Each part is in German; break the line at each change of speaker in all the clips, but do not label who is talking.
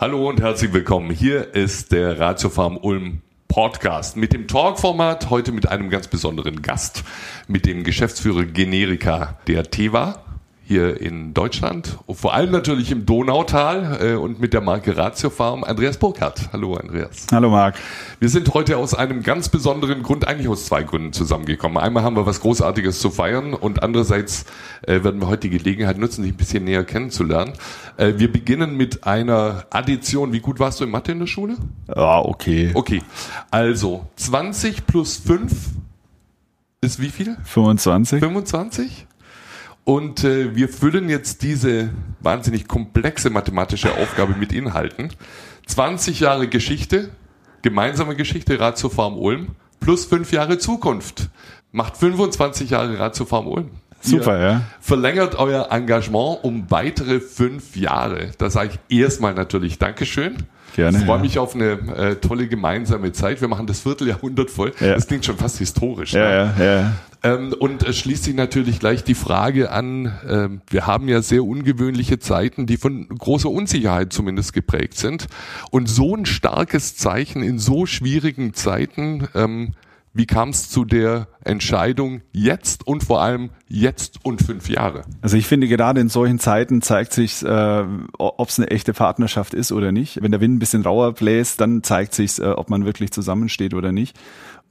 Hallo und herzlich willkommen. Hier ist der Ratiofarm Ulm Podcast mit dem Talk-Format, heute mit einem ganz besonderen Gast, mit dem Geschäftsführer Generika der Teva hier in Deutschland, vor allem natürlich im Donautal äh, und mit der Marke Ratio Farm, Andreas Burkhardt. Hallo Andreas.
Hallo Marc.
Wir sind heute aus einem ganz besonderen Grund, eigentlich aus zwei Gründen zusammengekommen. Einmal haben wir was Großartiges zu feiern und andererseits äh, werden wir heute die Gelegenheit nutzen, dich ein bisschen näher kennenzulernen. Äh, wir beginnen mit einer Addition. Wie gut warst du in Mathe in der Schule?
Ja, okay.
Okay, also 20 plus 5 ist wie viel?
25.
25? Und äh, wir füllen jetzt diese wahnsinnig komplexe mathematische Aufgabe mit Inhalten. 20 Jahre Geschichte, gemeinsame Geschichte Ratio Farm Ulm plus 5 Jahre Zukunft. Macht 25 Jahre Ratio Farm Ulm.
Super,
Ihr
ja.
Verlängert euer Engagement um weitere fünf Jahre. Da sage ich erstmal natürlich Dankeschön.
Gerne,
Ich freue mich auf eine äh, tolle gemeinsame Zeit. Wir machen das Vierteljahrhundert voll.
Ja.
Das klingt schon fast historisch.
Ja,
ne?
ja, ja.
Ähm, und es schließt sich natürlich gleich die Frage an, ähm, wir haben ja sehr ungewöhnliche Zeiten, die von großer Unsicherheit zumindest geprägt sind. Und so ein starkes Zeichen in so schwierigen Zeiten, ähm, wie kam es zu der Entscheidung jetzt und vor allem jetzt und fünf Jahre?
Also ich finde, gerade in solchen Zeiten zeigt sich, äh, ob es eine echte Partnerschaft ist oder nicht. Wenn der Wind ein bisschen rauer bläst, dann zeigt sich, äh, ob man wirklich zusammensteht oder nicht.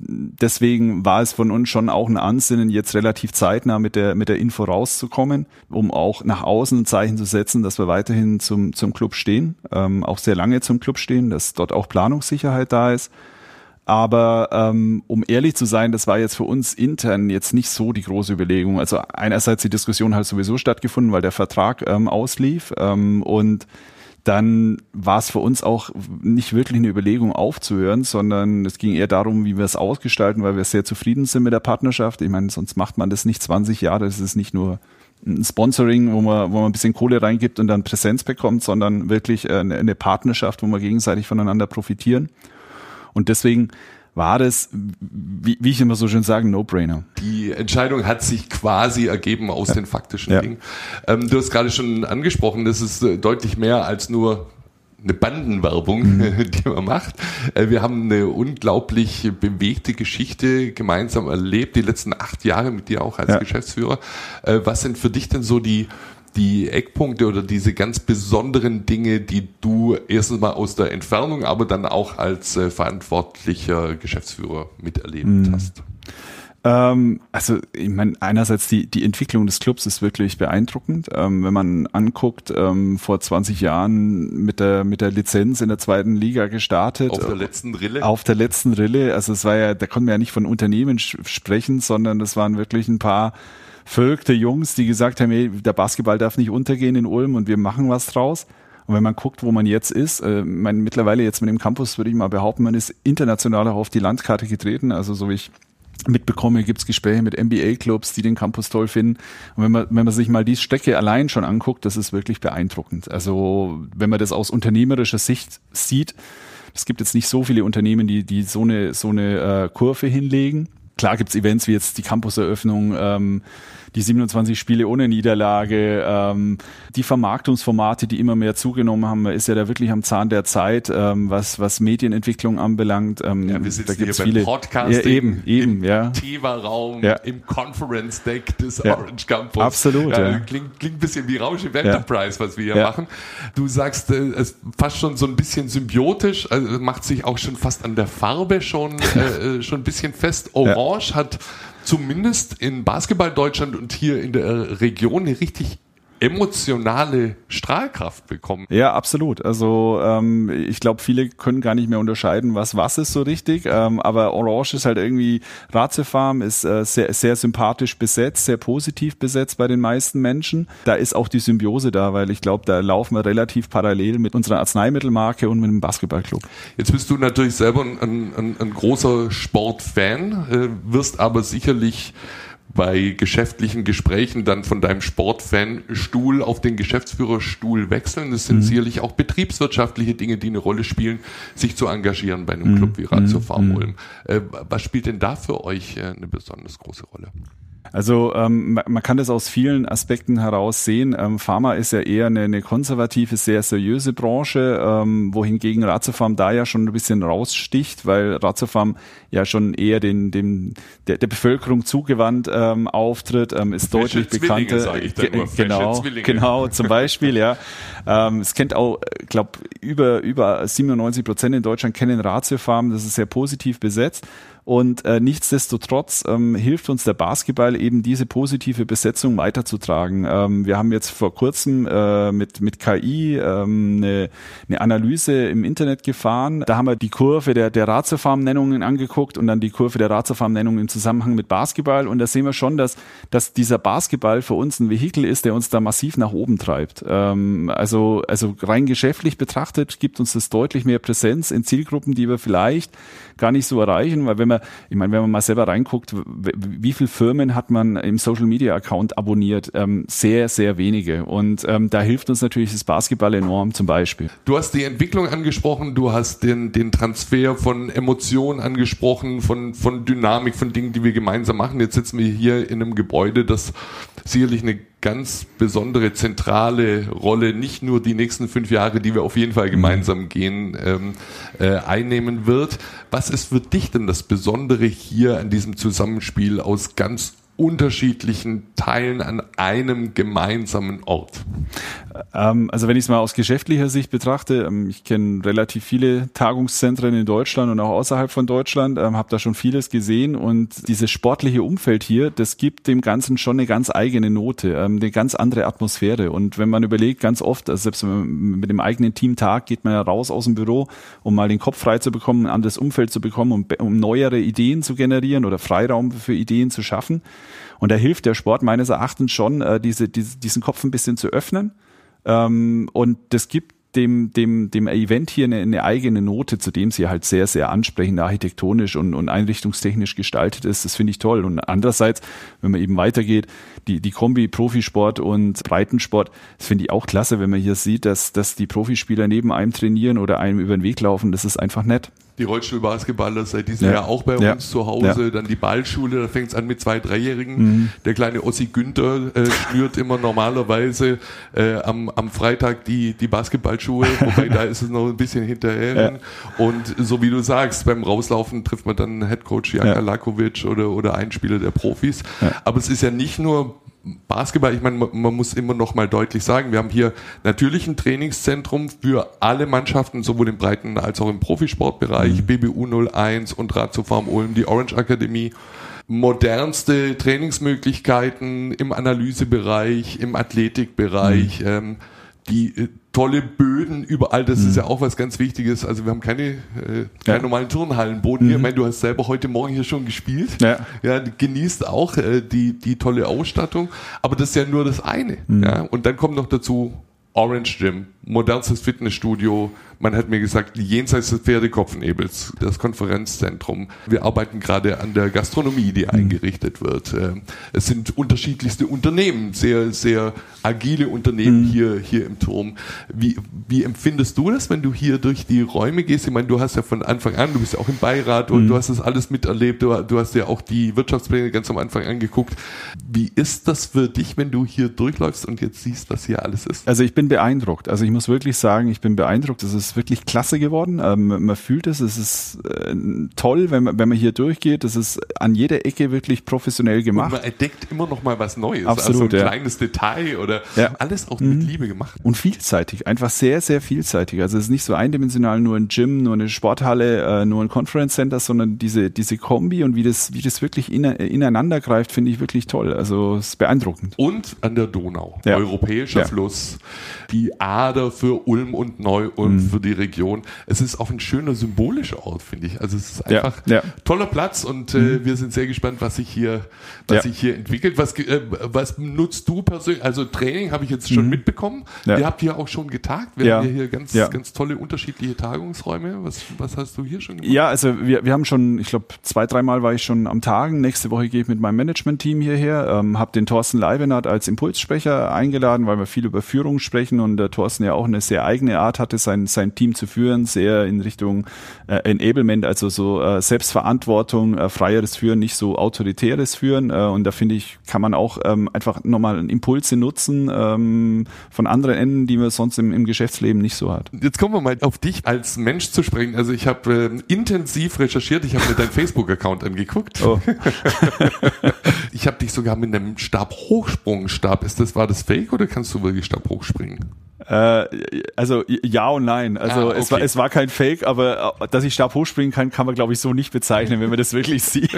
Deswegen war es von uns schon auch ein Ansinnen, jetzt relativ zeitnah mit der, mit der Info rauszukommen, um auch nach außen ein Zeichen zu setzen, dass wir weiterhin zum, zum Club stehen, ähm, auch sehr lange zum Club stehen, dass dort auch Planungssicherheit da ist. Aber ähm, um ehrlich zu sein, das war jetzt für uns intern jetzt nicht so die große Überlegung. Also einerseits die Diskussion hat sowieso stattgefunden, weil der Vertrag ähm, auslief ähm, und dann war es für uns auch nicht wirklich eine Überlegung aufzuhören, sondern es ging eher darum, wie wir es ausgestalten, weil wir sehr zufrieden sind mit der Partnerschaft. Ich meine, sonst macht man das nicht 20 Jahre. Das ist nicht nur ein Sponsoring, wo man, wo man ein bisschen Kohle reingibt und dann Präsenz bekommt, sondern wirklich äh, eine, eine Partnerschaft, wo wir gegenseitig voneinander profitieren. Und deswegen war das, wie, wie ich immer so schön sage, No-Brainer.
Die Entscheidung hat sich quasi ergeben aus den faktischen
Ja.
Dingen. Ähm, du hast gerade schon angesprochen, das ist äh, deutlich mehr als nur eine Bandenwerbung,
Mhm.
die man macht. Äh, wir haben eine unglaublich bewegte Geschichte gemeinsam erlebt, die letzten acht Jahre mit dir auch als
Ja.
Geschäftsführer. Äh, was sind für dich denn so die die Eckpunkte oder diese ganz besonderen Dinge, die du erstens mal aus der Entfernung, aber dann auch als äh, verantwortlicher Geschäftsführer miterlebt
Mhm.
hast?
Ähm, also ich meine, einerseits die, die Entwicklung des Clubs ist wirklich beeindruckend. Ähm, wenn man anguckt, ähm, vor 20 Jahren mit der, mit der Lizenz in der zweiten Liga gestartet.
Auf der letzten Rille?
Auf der letzten Rille. Also es war ja, da konnten wir ja nicht von Unternehmen sprechen, sondern das waren wirklich ein paar verrückte Jungs, die gesagt haben, hey, der Basketball darf nicht untergehen in Ulm und wir machen was draus. Und wenn man guckt, wo man jetzt ist, äh, mein, mittlerweile jetzt mit dem Campus würde ich mal behaupten, man ist international auch auf die Landkarte getreten. Also so wie ich mitbekomme, gibt's Gespräche mit NBA-Clubs, die den Campus toll finden. Und wenn man, wenn man sich mal die Strecke allein schon anguckt, das ist wirklich beeindruckend. Also wenn man das aus unternehmerischer Sicht sieht, es gibt jetzt nicht so viele Unternehmen, die, die so eine, so eine äh, Kurve hinlegen. Klar gibt's Events wie jetzt die Campuseröffnung, ähm, die 27 Spiele ohne Niederlage, ähm, die Vermarktungsformate, die immer mehr zugenommen haben, man ist ja da wirklich am Zahn der Zeit, ähm, was, was Medienentwicklung anbelangt. Ähm,
Ja, wir sitzen
da
hier
gibt's
beim
viele,
Podcasting,
ja, eben, eben,
im
ja.
Tiva-Raum,
Ja.
im Conference Deck des
Ja.
Orange Campus.
Absolut,
Ja. Klingt, klingt ein bisschen wie Rausch
Ja.
Enterprise, was wir hier machen. Du sagst, äh, es fast schon so ein bisschen symbiotisch, also macht sich auch schon fast an der Farbe schon, äh, äh, schon ein bisschen fest. Orange hat zumindest in Basketball Deutschland und hier in der Region eine richtig emotionale Strahlkraft bekommen.
Ja, absolut. Also ähm, ich glaube, viele können gar nicht mehr unterscheiden, was was ist so richtig. Ähm, aber Orange ist halt irgendwie Ratiofarm, ist äh, sehr, sehr sympathisch besetzt, sehr positiv besetzt bei den meisten Menschen. Da ist auch die Symbiose da, weil ich glaube, da laufen wir relativ parallel mit unserer Arzneimittelmarke und mit dem Basketballclub.
Jetzt bist du natürlich selber ein, ein, ein großer Sportfan, äh, wirst aber sicherlich bei geschäftlichen Gesprächen dann von deinem Sportfanstuhl auf den Geschäftsführerstuhl wechseln. Das sind sicherlich auch betriebswirtschaftliche Dinge, die eine Rolle spielen, sich zu engagieren bei einem Club wie Ratio Farm Ulm. Äh, was spielt denn da für euch äh, eine besonders große Rolle?
Also ähm, man kann das aus vielen Aspekten heraus sehen. Ähm, Pharma ist ja eher eine, eine konservative, sehr seriöse Branche, ähm, wohingegen Ratiofarm da ja schon ein bisschen raussticht, weil Ratiofarm ja schon eher den, dem, der, der Bevölkerung zugewandt ähm, auftritt, ähm, ist Fashion deutlich bekannter. Genau, genau, zum Beispiel, ja. Ähm, es kennt auch, ich glaube, über, über 97 Prozent in Deutschland kennen Ratiofarm, das ist sehr positiv besetzt. Und äh, nichtsdestotrotz ähm, hilft uns der Basketball eben diese positive Besetzung weiterzutragen. Ähm, wir haben jetzt vor kurzem äh, mit, mit KI ähm, eine, eine Analyse im Internet gefahren. Da haben wir die Kurve der, der Ratiofarm-Nennungen angeguckt und dann die Kurve der Ratiofarm-Nennungen im Zusammenhang mit Basketball. Und da sehen wir schon, dass, dass dieser Basketball für uns ein Vehikel ist, der uns da massiv nach oben treibt. Ähm, also, also rein geschäftlich betrachtet gibt uns das deutlich mehr Präsenz in Zielgruppen, die wir vielleicht gar nicht so erreichen, weil wenn man, ich meine, wenn man mal selber reinguckt, wie viele Firmen hat man im Social Media Account abonniert? Ähm, sehr, sehr wenige. Und ähm, da hilft uns natürlich das Basketball enorm zum Beispiel.
Du hast die Entwicklung angesprochen, du hast den, den Transfer von Emotionen angesprochen, von, von Dynamik, von Dingen, die wir gemeinsam machen. Jetzt sitzen wir hier in einem Gebäude, das sicherlich eine ganz besondere zentrale Rolle, nicht nur die nächsten fünf Jahre, die wir auf jeden Fall gemeinsam gehen, ähm, äh, einnehmen wird. Was ist für dich denn das Besondere hier an diesem Zusammenspiel aus ganz unterschiedlichen Teilen an einem gemeinsamen Ort?
Ähm, also wenn ich es mal aus geschäftlicher Sicht betrachte, ähm, ich kenne relativ viele Tagungszentren in Deutschland und auch außerhalb von Deutschland, ähm, habe da schon vieles gesehen und dieses sportliche Umfeld hier, das gibt dem Ganzen schon eine ganz eigene Note, eine ganz andere Atmosphäre. Und wenn man überlegt, ganz oft, also selbst mit dem eigenen Teamtag geht man ja raus aus dem Büro, um mal den Kopf frei zu bekommen, ein anderes Umfeld zu bekommen, um, um neuere Ideen zu generieren oder Freiraum für Ideen zu schaffen. Und da hilft der Sport meines Erachtens schon, äh, diese, diese, diesen Kopf ein bisschen zu öffnen. Ähm, und das gibt dem, dem, dem Event hier eine, eine eigene Note, zu dem sie halt sehr, sehr ansprechend architektonisch und, und einrichtungstechnisch gestaltet ist. Das finde ich toll. Und andererseits, wenn man eben weitergeht, die, die Kombi Profisport und Breitensport, das finde ich auch klasse, wenn man hier sieht, dass, dass die Profispieler neben einem trainieren oder einem über den Weg laufen. Das ist einfach nett
die Rollstuhlbasketballer seit diesem ja. Jahr auch bei ja. uns zu Hause. Ja. Dann die Ballschule, da fängt es an mit zwei, dreijährigen. Mhm. Der kleine Ossi Günther äh, schnürt immer normalerweise äh, am, am Freitag die, die Basketballschuhe, wobei da ist es noch ein bisschen hinterher. Und so wie du sagst, beim Rauslaufen trifft man dann Headcoach Janka Lakovic oder, oder einen Spieler der Profis. Aber es ist ja nicht nur Basketball, ich meine, man, muss immer noch mal deutlich sagen, wir haben hier natürlich ein Trainingszentrum für alle Mannschaften, sowohl im Breiten- als auch im Profisportbereich, mhm. BBU 01 und Ratiofarm Ulm, die Orange Akademie. Modernste Trainingsmöglichkeiten im Analysebereich, im Athletikbereich, mhm. ähm, die äh, tolle Böden überall, das mhm. ist ja auch was ganz Wichtiges. Also wir haben keine, äh, keine ja. normalen Turnhallenboden mhm. hier. Ich meine, du hast selber heute Morgen hier schon gespielt. Ja. ja genießt auch äh, die, die tolle Ausstattung. Aber das ist ja nur das eine. Mhm. Ja. Und dann kommt noch dazu Orange Gym, modernstes Fitnessstudio. Man hat mir gesagt, jenseits des Pferdekopfnebels, das Konferenzzentrum. Wir arbeiten gerade an der Gastronomie, die mhm. eingerichtet wird. Ähm, es sind unterschiedlichste Unternehmen, sehr, sehr agile Unternehmen mhm. hier, hier im Turm. Wie, wie empfindest du das, wenn du hier durch die Räume gehst? Ich meine, du hast ja von Anfang an, du bist ja auch im Beirat und mhm. du hast das alles miterlebt. Du, du hast ja auch die Wirtschaftspläne ganz am Anfang angeguckt. Wie ist das für dich, wenn du hier durchläufst und jetzt siehst, was hier alles ist?
Also ich bin beeindruckt. Also ich muss wirklich sagen, ich bin beeindruckt. Es ist wirklich klasse geworden. Ähm, man fühlt es. Es ist äh, toll, wenn man, wenn man hier durchgeht. Es ist an jeder Ecke wirklich professionell gemacht. Und
man entdeckt immer noch mal was Neues.
Absolut,
also ein ja. kleines Detail oder ja. alles auch mit mhm. Liebe gemacht.
Und vielseitig. Einfach sehr, sehr vielseitig. Also es ist nicht so eindimensional nur ein Gym, nur eine Sporthalle, äh, nur ein Conference Center, sondern diese, diese Kombi und wie das, wie das wirklich in, ineinander greift, finde ich wirklich toll. Also es ist beeindruckend.
Und an der Donau. Ja. Europäischer Fluss die Ader für Ulm und Neu-Ulm, mhm. Die Region. Es ist auch ein schöner symbolischer Ort, finde ich. Also es ist einfach ja, ja. toller Platz und äh, mhm. wir sind sehr gespannt, was sich hier, was ja. sich hier entwickelt. Was, äh, was nutzt du persönlich? Also Training habe ich jetzt schon mhm. mitbekommen. Ihr habt hier auch schon getagt. Wir haben hier ganz, ganz tolle unterschiedliche Tagungsräume. Was, was hast du hier schon
gemacht? Ja, also wir, wir haben schon, ich glaube, zwei, dreimal war ich schon am Tagen. Nächste Woche gehe ich mit meinem Management-Team hierher, ähm, habe den Thorsten Leibenhardt als Impulssprecher eingeladen, weil wir viel über Führung sprechen und der Thorsten ja ja auch eine sehr eigene Art hatte, sein, sein Team zu führen, sehr in Richtung äh, Enablement, also so äh, Selbstverantwortung, äh, freieres Führen, nicht so autoritäres Führen. Äh, und da finde ich, kann man auch ähm, einfach nochmal Impulse nutzen ähm, von anderen Enden, die man sonst im, im Geschäftsleben nicht so hat.
Jetzt kommen wir mal auf dich als Mensch zu sprechen. Also ich habe äh, intensiv recherchiert, ich habe mir deinen Facebook-Account angeguckt. Oh. ich habe dich sogar mit einem Stabhochsprungstab. Ist das war das Fake oder kannst du wirklich Stab hochspringen?
Äh, also ja und nein. Also ah, okay. es, war, es war kein Fake, aber äh, dass ich Stab hochspringen kann, kann man glaube ich so nicht bezeichnen, wenn man das wirklich sieht.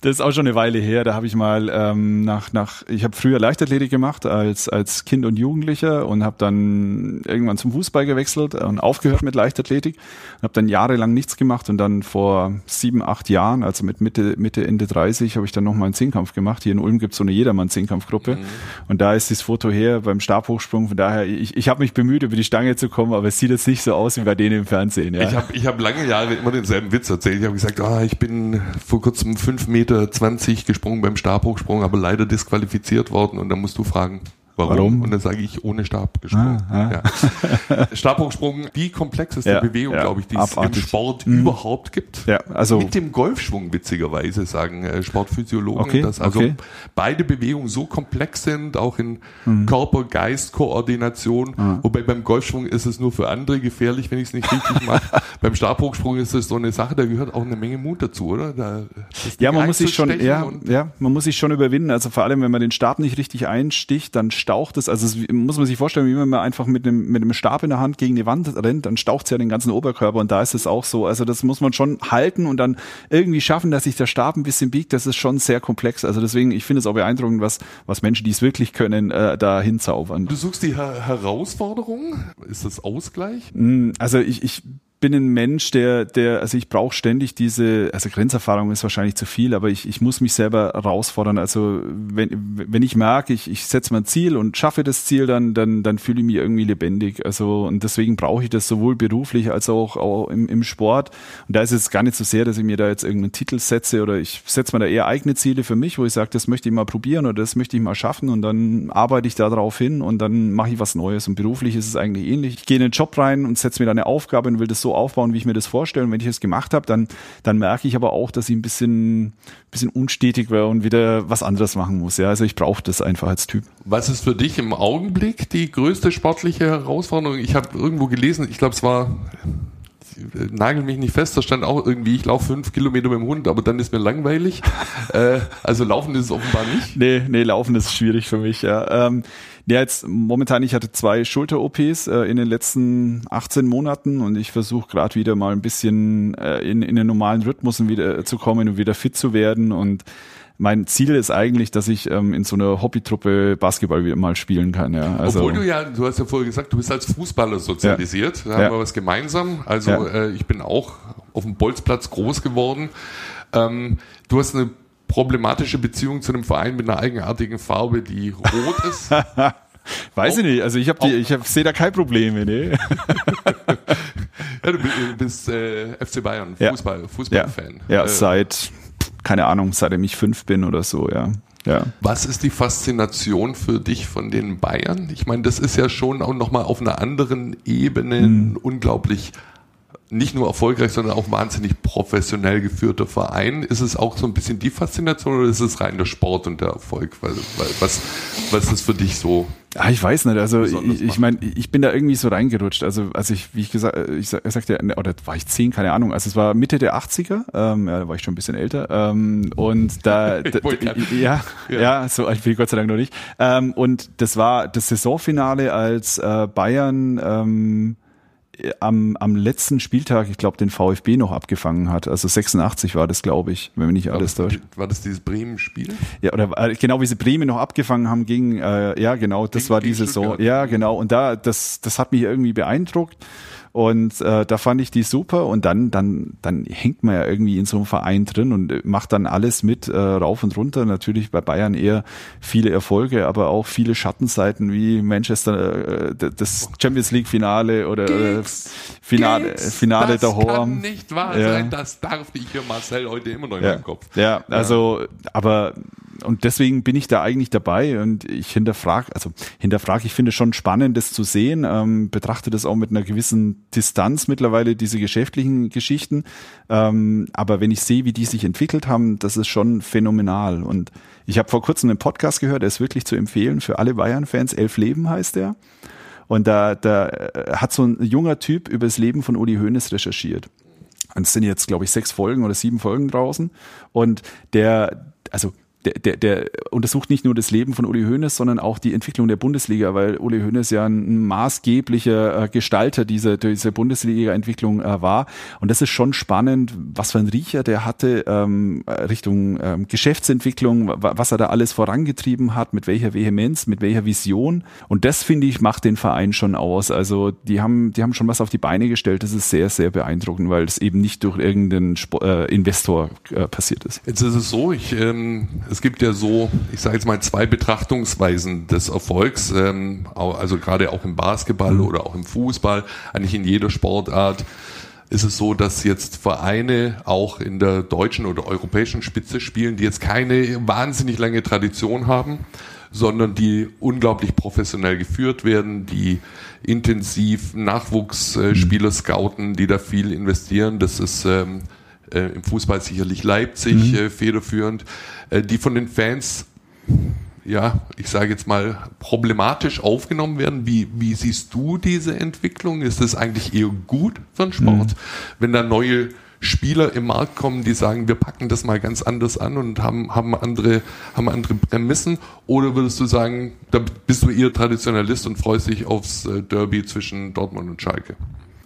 das ist auch schon eine Weile her. Da habe ich mal ähm, nach, nach ich habe früher Leichtathletik gemacht als, als Kind und Jugendlicher und habe dann irgendwann zum Fußball gewechselt und aufgehört mit Leichtathletik und habe dann jahrelang nichts gemacht und dann vor sieben, acht Jahren, also mit Mitte, Mitte Ende 30, habe ich dann nochmal einen Zehnkampf gemacht. Hier in Ulm gibt es so eine Jedermann-Zehnkampfgruppe mhm. und da ist das Foto her beim Stabhochsprung. Von daher ich, ich habe mich bemüht, über die Stange zu kommen, aber es sieht jetzt nicht so aus wie bei denen im Fernsehen. Ja.
Ich habe ich hab lange Jahre immer denselben Witz erzählt. Ich habe gesagt, ah, ich bin vor kurzem 5,20 Meter gesprungen beim Stabhochsprung, aber leider disqualifiziert worden. Und dann musst du fragen, Warum? Warum? Und dann sage ich ohne Stab gesprungen. Ah, ah. Ja. Stabhochsprung, die komplexeste ja, Bewegung, ja, glaube ich, die abartig. es im Sport mhm. überhaupt gibt.
Ja, also
mit dem Golfschwung witzigerweise sagen äh, Sportphysiologen, okay, dass also okay. beide Bewegungen so komplex sind, auch in mhm. Körper-Geist-Koordination. Mhm. Wobei beim Golfschwung ist es nur für andere gefährlich, wenn ich es nicht richtig mache. beim Stabhochsprung ist es so eine Sache, da gehört auch eine Menge Mut dazu, oder? Da,
ja, man muss sich schon, ja, ja, man muss sich schon überwinden. Also vor allem, wenn man den Stab nicht richtig einsticht, dann staucht es, also es, muss man sich vorstellen, wie wenn man einfach mit einem, mit einem Stab in der Hand gegen die Wand rennt, dann staucht es ja den ganzen Oberkörper und da ist es auch so. Also das muss man schon halten und dann irgendwie schaffen, dass sich der Stab ein bisschen biegt. Das ist schon sehr komplex. Also deswegen, ich finde es auch beeindruckend, was, was Menschen, die es wirklich können, äh, da hinzaubern.
Du suchst die Her Herausforderung? Ist das Ausgleich?
Mm, also ich, ich bin ein Mensch, der, der, also ich brauche ständig diese, also Grenzerfahrung ist wahrscheinlich zu viel, aber ich, ich muss mich selber herausfordern. Also wenn, wenn ich merke, ich, ich setze mein Ziel und schaffe das Ziel, dann, dann, dann fühle ich mich irgendwie lebendig. Also und deswegen brauche ich das sowohl beruflich als auch, auch im, im Sport. Und da ist es gar nicht so sehr, dass ich mir da jetzt irgendeinen Titel setze oder ich setze mir da eher eigene Ziele für mich, wo ich sage, das möchte ich mal probieren oder das möchte ich mal schaffen und dann arbeite ich da drauf hin und dann mache ich was Neues. Und beruflich ist es eigentlich ähnlich. Ich gehe in den Job rein und setze mir da eine Aufgabe und will das so so aufbauen, wie ich mir das vorstelle. Und wenn ich es gemacht habe, dann, dann merke ich aber auch, dass ich ein bisschen, bisschen unstetig wäre und wieder was anderes machen muss. Ja, also ich brauche das einfach als Typ.
Was ist für dich im Augenblick die größte sportliche Herausforderung? Ich habe irgendwo gelesen, ich glaube, es war nagel mich nicht fest, da stand auch irgendwie, ich laufe fünf Kilometer mit dem Hund, aber dann ist mir langweilig. äh, also laufen ist es offenbar nicht.
Nee, nee, laufen ist schwierig für mich, ja. Ähm, ja, jetzt momentan, ich hatte zwei Schulter-OPs äh, in den letzten 18 Monaten und ich versuche gerade wieder mal ein bisschen äh, in, in den normalen Rhythmus wieder zu kommen und wieder fit zu werden und mein Ziel ist eigentlich, dass ich ähm, in so einer Hobbytruppe Basketball wieder mal spielen kann. Ja.
Also, Obwohl du ja, du hast ja vorher gesagt, du bist als Fußballer sozialisiert. Ja. Da haben ja. wir was gemeinsam. Also ja. äh, ich bin auch auf dem Bolzplatz groß geworden. Ähm, du hast eine problematische Beziehung zu einem Verein mit einer eigenartigen Farbe, die rot ist.
Weiß auch, ich nicht. Also ich habe die, ich hab, sehe da kein Problem. Nee.
ja, du bist äh, FC Bayern, Fußball, Fußballfan.
Ja, ja äh, seit keine Ahnung, seitdem ich fünf bin oder so. Ja. Ja.
Was ist die Faszination für dich von den Bayern? Ich meine, das ist ja schon auch nochmal auf einer anderen Ebene mhm. unglaublich nicht nur erfolgreich, sondern auch wahnsinnig professionell geführter Verein. Ist es auch so ein bisschen die Faszination oder ist es rein der Sport und der Erfolg? Was, was ist für dich so?
Ah, ich weiß nicht. Also ich, ich meine, ich bin da irgendwie so reingerutscht. Also als ich, wie ich gesagt, ich, ich sagte, oder war ich zehn, keine Ahnung. Also es war Mitte der 80er. Ähm, ja, da war ich schon ein bisschen älter. Ähm, und da, da ja, ja, ja, so alt bin ich Gott sei Dank noch nicht. Ähm, und das war das Saisonfinale, als äh, Bayern ähm, am, am letzten Spieltag, ich glaube, den VfB noch abgefangen hat. Also 86 war das, glaube ich, wenn mich nicht alles täuscht.
War das dieses Bremen-Spiel?
Ja, oder äh, genau, wie sie Bremen noch abgefangen haben gegen, äh, ja genau, das gegen, war diese Saison. Ja, genau. Und da, das, das hat mich irgendwie beeindruckt. Und äh, da fand ich die super und dann, dann, dann hängt man ja irgendwie in so einem Verein drin und macht dann alles mit, äh, rauf und runter. Natürlich bei Bayern eher viele Erfolge, aber auch viele Schattenseiten wie Manchester, äh, das Champions League Finale oder äh, Finale, Geeks, Finale
das
daheim.
Das kann nicht wahr ja. sein, das darf ich für Marcel heute immer noch in
ja.
meinem Kopf.
Ja, also, aber und deswegen bin ich da eigentlich dabei und ich hinterfrage, also hinterfrage, ich finde schon spannend, das zu sehen, ähm, betrachte das auch mit einer gewissen Distanz mittlerweile, diese geschäftlichen Geschichten. Ähm, aber wenn ich sehe, wie die sich entwickelt haben, das ist schon phänomenal. Und ich habe vor kurzem einen Podcast gehört, der ist wirklich zu empfehlen für alle Bayern-Fans. Elf Leben heißt der. Und da, da äh, hat so ein junger Typ über das Leben von Uli Hoeneß recherchiert. Und es sind jetzt, glaube ich, sechs Folgen oder sieben Folgen draußen. Und der, also der, der, der untersucht nicht nur das Leben von Uli Hoeneß, sondern auch die Entwicklung der Bundesliga, weil Uli Hoeneß ja ein maßgeblicher äh, Gestalter dieser, dieser Bundesliga-Entwicklung äh, war. Und das ist schon spannend, was für ein Riecher der hatte ähm, Richtung ähm, Geschäftsentwicklung, was er da alles vorangetrieben hat, mit welcher Vehemenz, mit welcher Vision. Und das, finde ich, macht den Verein schon aus. Also die haben, die haben schon was auf die Beine gestellt. Das ist sehr, sehr beeindruckend, weil es eben nicht durch irgendeinen Sp äh, Investor äh, passiert ist.
Jetzt ist es so, ich ähm es gibt ja so, ich sage jetzt mal, zwei Betrachtungsweisen des Erfolgs, ähm, also gerade auch im Basketball mhm. oder auch im Fußball, eigentlich in jeder Sportart ist es so, dass jetzt Vereine auch in der deutschen oder europäischen Spitze spielen, die jetzt keine wahnsinnig lange Tradition haben, sondern die unglaublich professionell geführt werden, die intensiv Nachwuchsspieler scouten, die da viel investieren. Das ist ähm, äh, im Fußball sicherlich Leipzig mhm. äh, federführend, äh, die von den Fans ja, ich sage jetzt mal, problematisch aufgenommen werden. Wie, wie siehst du diese Entwicklung? Ist das eigentlich eher gut für den Sport, mhm. wenn da neue Spieler im Markt kommen, die sagen, wir packen das mal ganz anders an und haben, haben andere, haben andere Prämissen? Oder würdest du sagen, da bist du eher Traditionalist und freust dich aufs äh, Derby zwischen Dortmund und Schalke?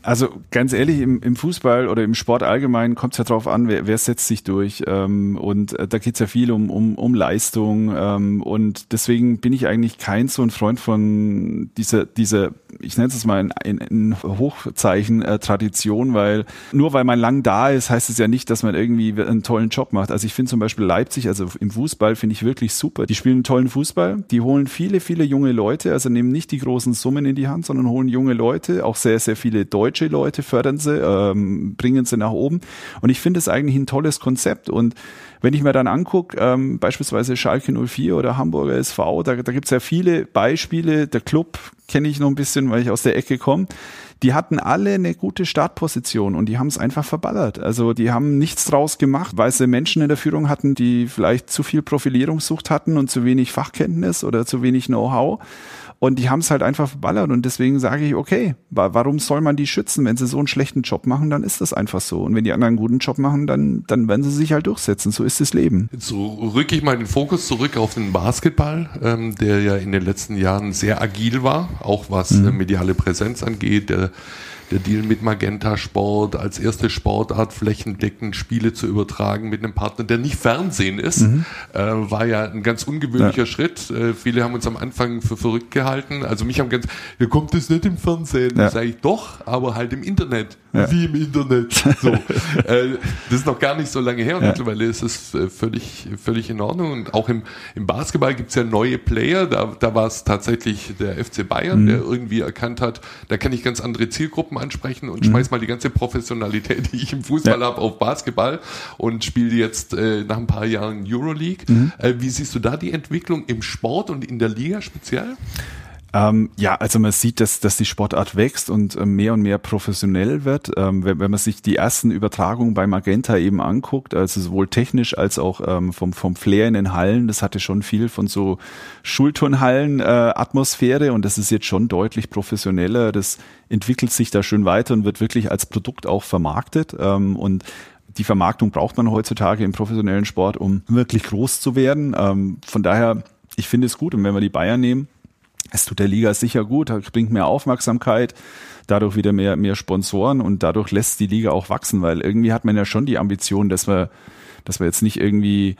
Also ganz ehrlich, im, im Fußball oder im Sport allgemein kommt es ja drauf an, wer, wer setzt sich durch. Ähm, und äh, da geht's ja viel um, um, um Leistung. Ähm, und deswegen bin ich eigentlich kein so ein Freund von dieser, dieser ich nenne es mal in, in, in Hochzeichen äh, Tradition, weil nur weil man lang da ist, heißt es ja nicht, dass man irgendwie einen tollen Job macht. Also ich finde zum Beispiel Leipzig, also im Fußball finde ich wirklich super. Die spielen tollen Fußball, die holen viele, viele junge Leute, also nehmen nicht die großen Summen in die Hand, sondern holen junge Leute, auch sehr, sehr viele deutsche Leute fördern sie, ähm, bringen sie nach oben. Und ich finde es eigentlich ein tolles Konzept und wenn ich mir dann angucke, ähm, beispielsweise Schalke 04 oder Hamburger SV, da, da gibt es ja viele Beispiele. Der Club kenne ich noch ein bisschen, weil ich aus der Ecke komme. Die hatten alle eine gute Startposition und die haben es einfach verballert. Also die haben nichts draus gemacht, weil sie Menschen in der Führung hatten, die vielleicht zu viel Profilierungssucht hatten und zu wenig Fachkenntnis oder zu wenig Know-how und die haben es halt einfach verballert. Und deswegen sage ich, okay, warum soll man die schützen? Wenn sie so einen schlechten Job machen, dann ist das einfach so. Und wenn die anderen einen guten Job machen, dann, dann werden sie sich halt durchsetzen. So ist das Leben.
Jetzt so rücke ich mal den Fokus zurück auf den Basketball, ähm, der ja in den letzten Jahren sehr agil war, auch was mhm. äh, mediale Präsenz angeht. Der der Deal mit Magenta Sport als erste Sportart flächendeckend Spiele zu übertragen mit einem Partner, der nicht Fernsehen ist, mhm. äh, war ja ein ganz ungewöhnlicher ja. Schritt. Äh, viele haben uns am Anfang für verrückt gehalten. Also mich haben ganz, hier kommt es nicht im Fernsehen. Ja. Sag ich doch, aber halt im Internet. Ja. Wie im Internet. So. äh, das ist noch gar nicht so lange her und mittlerweile ist es äh, völlig, völlig in Ordnung. Und auch im, im Basketball gibt es ja neue Player. Da, da war es tatsächlich der FC Bayern, mhm. der irgendwie erkannt hat, da kann ich ganz andere Zielgruppen ansprechen und mhm. schmeiß mal die ganze Professionalität, die ich im Fußball ja. habe, auf Basketball und spiele jetzt äh, nach ein paar Jahren Euroleague. Mhm. Äh, wie siehst du da die Entwicklung im Sport und in der Liga speziell?
Ähm, ja, also man sieht, dass, dass die Sportart wächst und äh, mehr und mehr professionell wird. Ähm, wenn, wenn man sich die ersten Übertragungen bei Magenta eben anguckt, also sowohl technisch als auch ähm, vom, vom Flair in den Hallen, das hatte schon viel von so Schulturnhallen-Atmosphäre äh, und das ist jetzt schon deutlich professioneller. Das entwickelt sich da schön weiter und wird wirklich als Produkt auch vermarktet. Ähm, und die Vermarktung braucht man heutzutage im professionellen Sport, um wirklich groß zu werden. Ähm, von daher, ich finde es gut. Und wenn wir die Bayern nehmen, es tut der Liga sicher gut, bringt mehr Aufmerksamkeit, dadurch wieder mehr, mehr Sponsoren und dadurch lässt die Liga auch wachsen, weil irgendwie hat man ja schon die Ambition, dass wir, dass wir jetzt nicht irgendwie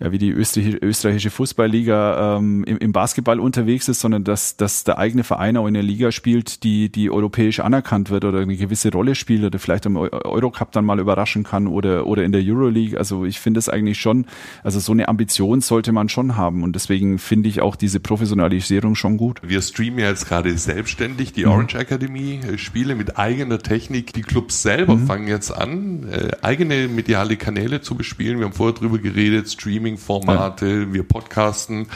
ja, wie die österreichische Fußballliga ähm, im, im, Basketball unterwegs ist, sondern dass, dass der eigene Verein auch in der Liga spielt, die, die europäisch anerkannt wird oder eine gewisse Rolle spielt oder vielleicht im Eurocup dann mal überraschen kann oder, oder in der Euroleague. Also ich finde es eigentlich schon, also so eine Ambition sollte man schon haben und deswegen finde ich auch diese Professionalisierung schon gut.
Wir streamen ja jetzt gerade selbstständig die mhm. Orange Academy äh, Spiele mit eigener Technik. Die Clubs selber mhm. fangen jetzt an, äh, eigene mediale Kanäle zu bespielen. Wir haben vorher drüber geredet, Stream Streaming-Formate, wir podcasten.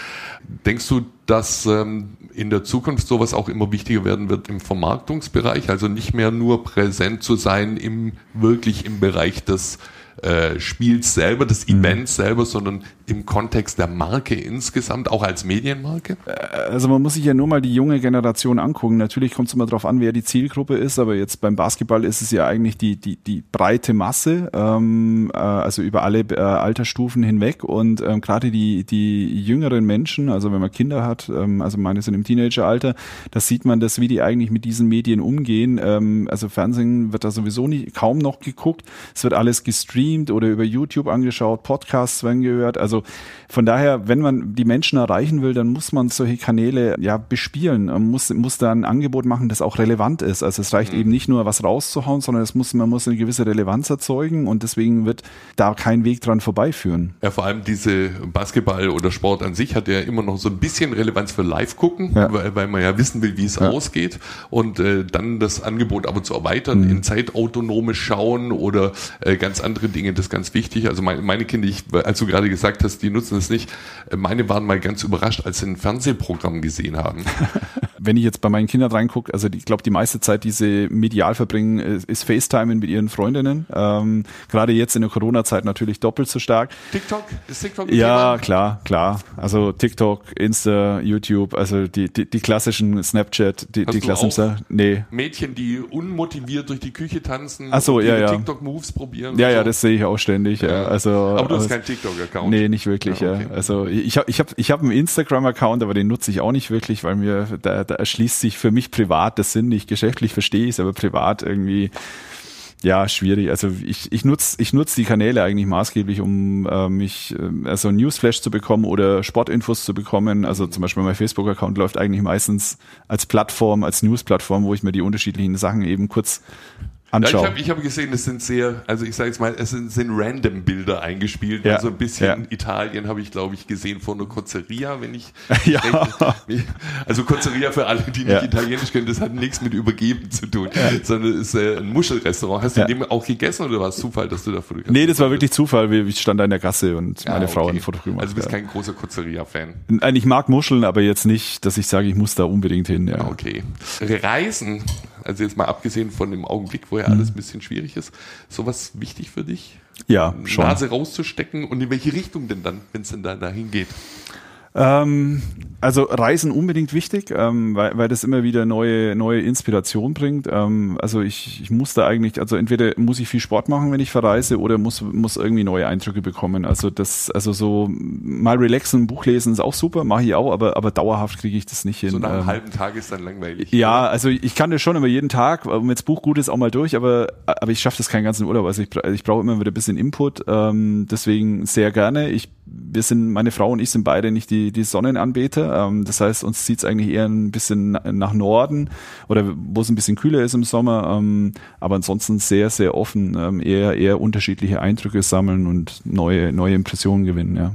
Denkst du, dass ähm, in der Zukunft sowas auch immer wichtiger werden wird im Vermarktungsbereich, also nicht mehr nur präsent zu sein im wirklich im Bereich des äh, Spiels selber, des mhm. Events selber, sondern im Kontext der Marke insgesamt, auch als Medienmarke? Äh,
also man muss sich ja nur mal die junge Generation angucken. Natürlich kommt es immer darauf an, wer die Zielgruppe ist, aber jetzt beim Basketball ist es ja eigentlich die, die, die breite Masse, ähm, äh, also über alle äh, Altersstufen hinweg und ähm, gerade die, die jüngeren Menschen, also wenn man Kinder hat, ähm, also meine sind im Teenageralter, da sieht man das, wie die eigentlich mit diesen Medien umgehen. Ähm, also Fernsehen wird da sowieso nicht, kaum noch geguckt. Es wird alles gestreamt oder über YouTube angeschaut, Podcasts werden gehört. Also also von daher, wenn man die Menschen erreichen will, dann muss man solche Kanäle ja bespielen, man muss, muss da ein Angebot machen, das auch relevant ist. Also es reicht mhm. eben nicht nur was rauszuhauen, sondern es muss, man muss eine gewisse Relevanz erzeugen und deswegen wird da kein Weg dran vorbeiführen.
Ja, vor allem diese Basketball oder Sport an sich hat ja immer noch so ein bisschen Relevanz für Live gucken, ja. weil, weil, man ja wissen will, wie es ja. ausgeht und äh, dann das Angebot aber zu erweitern, mhm. in zeitautonome Schauen oder äh, ganz andere Dinge, das ist ganz wichtig. Also meine, meine Kinder, ich, als du gerade gesagt hast, das, die nutzen es nicht. Meine waren mal ganz überrascht, als sie ein Fernsehprogramm gesehen haben.
Wenn ich jetzt bei meinen Kindern reingucke, also ich glaube, die meiste Zeit, die sie medial verbringen, ist FaceTime mit ihren Freundinnen. Ähm, Gerade jetzt in der Corona-Zeit natürlich doppelt so stark.
TikTok? Ist TikTok
Ja, Thema? klar, klar. Also TikTok, Insta, YouTube, also die, die, die klassischen Snapchat, die, Hast die klassischen.
Nee. Mädchen, die unmotiviert durch die Küche tanzen
Ach so, ja, ja.
TikTok-Moves probieren.
Ja, ja, so. das sehe ich auch ständig. Ja. Also,
aber du hast keinen TikTok-Account.
Nee, nicht wirklich. Ja, okay. ja. Also ich habe ich hab, ich hab einen Instagram-Account, aber den nutze ich auch nicht wirklich, weil mir da, da erschließt sich für mich privat das Sinn nicht. Geschäftlich verstehe ich es, aber privat irgendwie ja, schwierig. Also ich, ich nutze ich nutz die Kanäle eigentlich maßgeblich, um äh, mich äh, also Newsflash zu bekommen oder Sportinfos zu bekommen. Also zum Beispiel mein Facebook-Account läuft eigentlich meistens als Plattform, als News-Plattform, wo ich mir die unterschiedlichen Sachen eben kurz anschauen.
Ja, ich habe ich hab gesehen, es sind sehr, also ich sage jetzt mal, es sind, sind random Bilder eingespielt. Ja. Also ein bisschen ja. Italien habe ich, glaube ich, gesehen von einer Cozzeria, wenn ich ja. Also Cozzeria für alle, die nicht ja. Italienisch können, das hat nichts mit Übergeben zu tun, sondern es ist äh, ein Muschelrestaurant. Hast du in dem auch gegessen oder war es Zufall, dass du da
fotografiert Nee, das war wirklich Zufall. Ich stand da in der Gasse und meine okay. Frau hat ein Foto gemacht.
Also du bist kein großer Cozzeria-Fan?
Ich mag Muscheln, aber jetzt nicht, dass ich sage, ich muss da unbedingt hin. Ja.
Okay. Reisen also jetzt mal abgesehen von dem Augenblick, wo ja mhm. alles ein bisschen schwierig ist, sowas wichtig für dich?
Ja, schon.
Nase rauszustecken und in welche Richtung denn dann, wenn es denn da dahin geht?
Ähm, also Reisen unbedingt wichtig, ähm, weil, weil das immer wieder neue, neue Inspiration bringt. Ähm, also ich, ich muss da eigentlich, also entweder muss ich viel Sport machen, wenn ich verreise, oder muss, muss irgendwie neue Eindrücke bekommen. Also das, also so mal relaxen, Buch lesen ist auch super, mache ich auch, aber, aber dauerhaft kriege ich das nicht hin.
So nach einem ähm, halben Tag ist dann langweilig.
Ja, also ich kann das schon immer jeden Tag, wenn das Buch gut ist, auch mal durch, aber, aber ich schaffe das keinen ganzen Urlaub. Also ich, ich brauche immer wieder ein bisschen Input, ähm, deswegen sehr gerne. Ich, wir sind, meine Frau und ich sind beide nicht die, die Sonnenanbeter. Ähm, das heißt, uns zieht es eigentlich eher ein bisschen nach Norden oder wo es ein bisschen kühler ist im Sommer. Ähm, aber ansonsten sehr, sehr offen, ähm, eher, eher unterschiedliche Eindrücke sammeln und neue, neue Impressionen gewinnen, ja.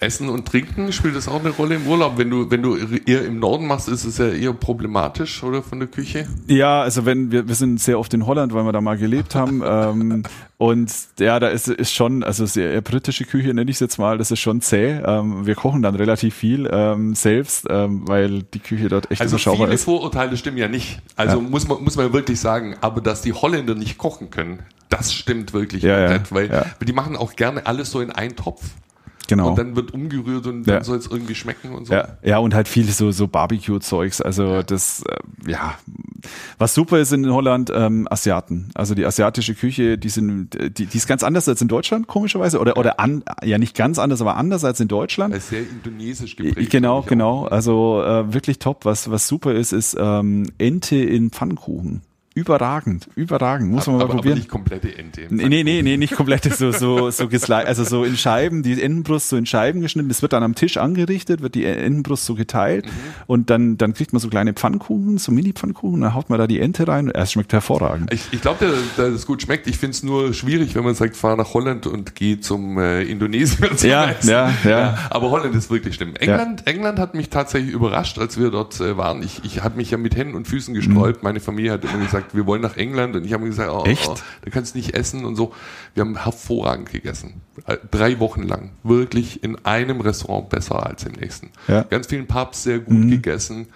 Essen und Trinken, spielt das auch eine Rolle im Urlaub? Wenn du, wenn du eher im Norden machst, ist es ja eher problematisch, oder von der Küche?
Ja, also wenn wir, wir sind sehr oft in Holland, weil wir da mal gelebt haben. ähm, und ja, da ist, ist schon, also sehr eher britische Küche nenne ich es jetzt mal, das ist schon zäh. Ähm, wir kochen dann relativ viel ähm, selbst, ähm, weil die Küche dort echt
also überschaubar viele ist. Viele Vorurteile stimmen ja nicht. Also ja. muss man, muss man wirklich sagen, aber dass die Holländer nicht kochen können, das stimmt wirklich
ja, komplett,
ja, weil ja. die machen auch gerne alles so in einen Topf.
Genau.
Und dann wird umgerührt und ja. dann soll es irgendwie schmecken und so.
Ja, ja und halt viel so, so Barbecue-Zeugs. Also ja. das, äh, ja, was super ist in Holland, ähm, Asiaten. Also die asiatische Küche, die sind, die, die ist ganz anders als in Deutschland, komischerweise. Oder, oder an, ja nicht ganz anders, aber anders als in Deutschland.
Ist sehr indonesisch geprägt.
Genau, genau. Also äh, wirklich top. Was, was super ist, ist ähm, Ente in Pfannkuchen überragend, überragend. Muss man mal aber, probieren. Aber
nicht komplette Ente.
Nee, nee, nee, nee, nicht komplette, so, so, so also so in Scheiben, die Entenbrust so in Scheiben geschnitten. Das wird dann am Tisch angerichtet, wird die Entenbrust so geteilt mhm. und dann, dann kriegt man so kleine Pfannkuchen, so Mini-Pfannkuchen, dann haut man da die Ente rein und es schmeckt hervorragend.
Ich, ich glaube, dass es gut schmeckt. Ich finde es nur schwierig, wenn man sagt, fahr nach Holland und geh zum äh, Indonesien. Zum
ja, ja, ja, ja.
Aber Holland ist wirklich schlimm. England, ja. England hat mich tatsächlich überrascht, als wir dort äh, waren. Ich, ich habe mich ja mit Händen und Füßen gesträubt. Mhm. Meine Familie hat immer gesagt, gesagt, wir wollen nach England und ich habe gesagt, oh,
Echt?
oh, da kannst du nicht essen und so. Wir haben hervorragend gegessen. Äh, Drei Wochen lang. Wirklich in einem Restaurant besser als im nächsten.
Ja.
Ganz vielen Pubs sehr gut gegessen.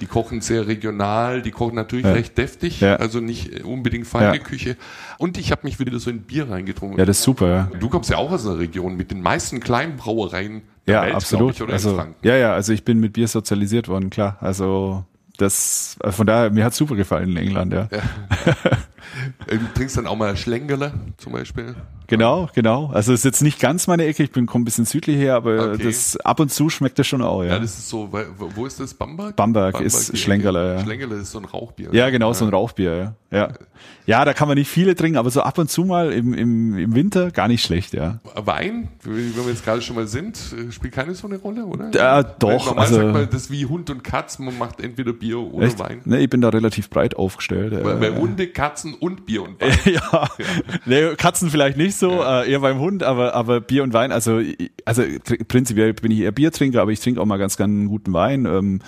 Die kochen sehr regional, die kochen natürlich
Ja.
recht deftig,
Ja.
also nicht unbedingt feine. Küche. Und ich habe mich wieder so in Bier reingetrunken.
Ja, das ist super, ja.
Du kommst ja auch aus einer Region mit den meisten kleinen Brauereien der
Ja,
Welt,
absolut.
Ich,
also, ja, ja, also ich bin mit Bier sozialisiert worden, klar. Also das, äh, von daher, mir hat super gefallen in England, ja.
Äh, Du trinkst dann auch mal Schlengerle zum Beispiel.
Genau, genau. Also ist jetzt nicht ganz meine Ecke, ich bin komme ein bisschen südlich her, aber
Okay.
das ab und zu schmeckt das schon auch,
Ja,
ja.
das ist so, wo ist das? Bamberg?
Bamberg ist
die
Schlengerle, ja.
Schlengerle ist so ein Rauchbier.
Ja, genau, so ein Rauchbier, ja. Ja. Ja, da kann man nicht viele trinken, aber so ab und zu mal im, im, im Winter gar nicht schlecht, ja.
Wein, wenn wir jetzt gerade schon mal sind, äh, spielt keine so eine Rolle, oder?
Ja,
Weil
doch,
Normal
also-
sagt man, das ist wie Hund und Katz, man macht entweder Bier oder
Echt?
Wein.
Ne, ich bin da relativ breit aufgestellt.
Bei, bei
Ja,
Hunde, Katzen und Bier und Wein.
ja. Nee, Katzen vielleicht nicht so, äh, eher beim Hund, aber, aber Bier und Wein, also, also prinzipiell bin ich eher Biertrinker, aber ich trinke auch mal ganz gern einen guten Wein. Ähm,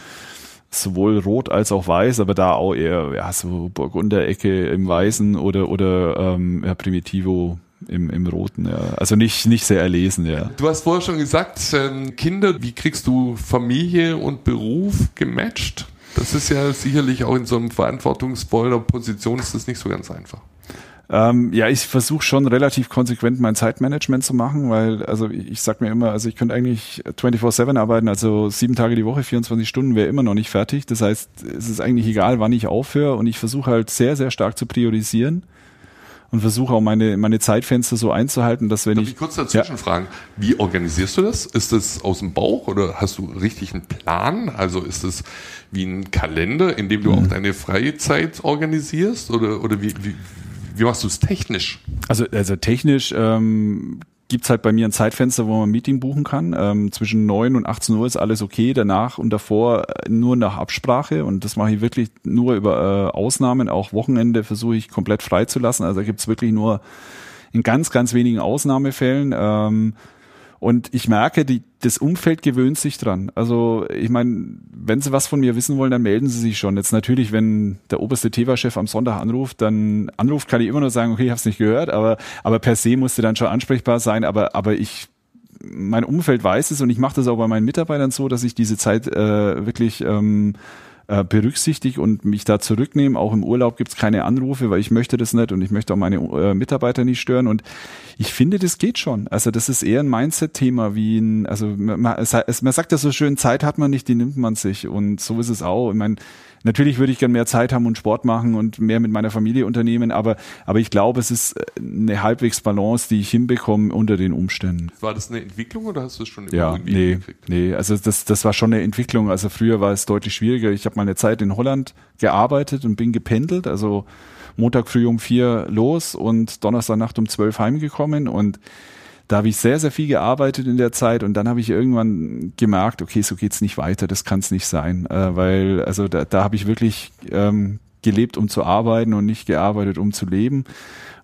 sowohl rot als auch weiß, aber da auch eher ja so Burgunder-Ecke im Weißen oder oder ähm, ja, Primitivo im, im Roten. Ja. Also nicht nicht sehr erlesen, ja.
Du hast vorher schon gesagt, ähm, Kinder, wie kriegst du Familie und Beruf gematcht? Das ist ja sicherlich auch in so einem verantwortungsvoller Position ist das nicht so ganz einfach.
Ähm, ja, ich versuche schon relativ konsequent mein Zeitmanagement zu machen, weil, also ich, ich sag mir immer, also ich könnte eigentlich 24-7 arbeiten, also sieben Tage die Woche, 24 Stunden wäre immer noch nicht fertig. Das heißt, es ist eigentlich egal, wann ich aufhöre und ich versuche halt sehr, sehr stark zu priorisieren und versuche auch meine, meine Zeitfenster so einzuhalten, dass wenn
Darf
ich.
ich kurz dazwischen fragen, wie organisierst du das? Ist das aus dem Bauch oder hast du richtig einen Plan? Also ist es wie ein Kalender, in dem du
Mhm.
auch deine freie Zeit organisierst? Oder, oder wie, wie, wie machst du es technisch?
Also, also technisch ähm, gibt's halt bei mir ein Zeitfenster, wo man ein Meeting buchen kann. Ähm, zwischen 9 und 18 Uhr ist alles okay. Danach und davor äh, nur nach Absprache. Und das mache ich wirklich nur über äh, Ausnahmen. Auch Wochenende versuche ich komplett frei zu lassen. Also da gibt's wirklich nur in ganz, ganz wenigen Ausnahmefällen. Ähm, und ich merke, die, das Umfeld gewöhnt sich dran. Also ich meine, wenn Sie was von mir wissen wollen, dann melden Sie sich schon. Jetzt natürlich, wenn der oberste Teva-Chef am Sonntag anruft, dann anruft, kann ich immer nur sagen, okay, ich habe es nicht gehört, aber, aber per se musste dann schon ansprechbar sein. Aber, aber ich mein Umfeld weiß es und ich mache das auch bei meinen Mitarbeitern so, dass ich diese Zeit äh, wirklich ähm, äh, berücksichtige und mich da zurücknehme. Auch im Urlaub gibt's keine Anrufe, weil ich möchte das nicht und ich möchte auch meine äh, Mitarbeiter nicht stören. Und ich finde, das geht schon. Also das ist eher ein Mindset-Thema wie ein, also man, es- man sagt ja so schön, Zeit hat man nicht, die nimmt man sich. Und so ist es auch. Ich meine, natürlich würde ich gern mehr Zeit haben und Sport machen und mehr mit meiner Familie unternehmen, aber, aber ich glaube, es ist äh, eine halbwegs Balance, die ich hinbekomme unter den Umständen.
War das eine Entwicklung oder hast du es schon
Ja,
irgendwie
nee, nee, also das, das war schon eine Entwicklung. Also früher war es deutlich schwieriger. Ich habe mal eine Zeit in Holland gearbeitet und bin gependelt. Also Montag früh um vier los und Donnerstag Nacht um zwölf heimgekommen und da habe ich sehr, sehr viel gearbeitet in der Zeit und dann habe ich irgendwann gemerkt, okay, so geht's nicht weiter, das kann es nicht sein, äh, weil also da, da habe ich wirklich ähm, gelebt, um zu arbeiten und nicht gearbeitet, um zu leben.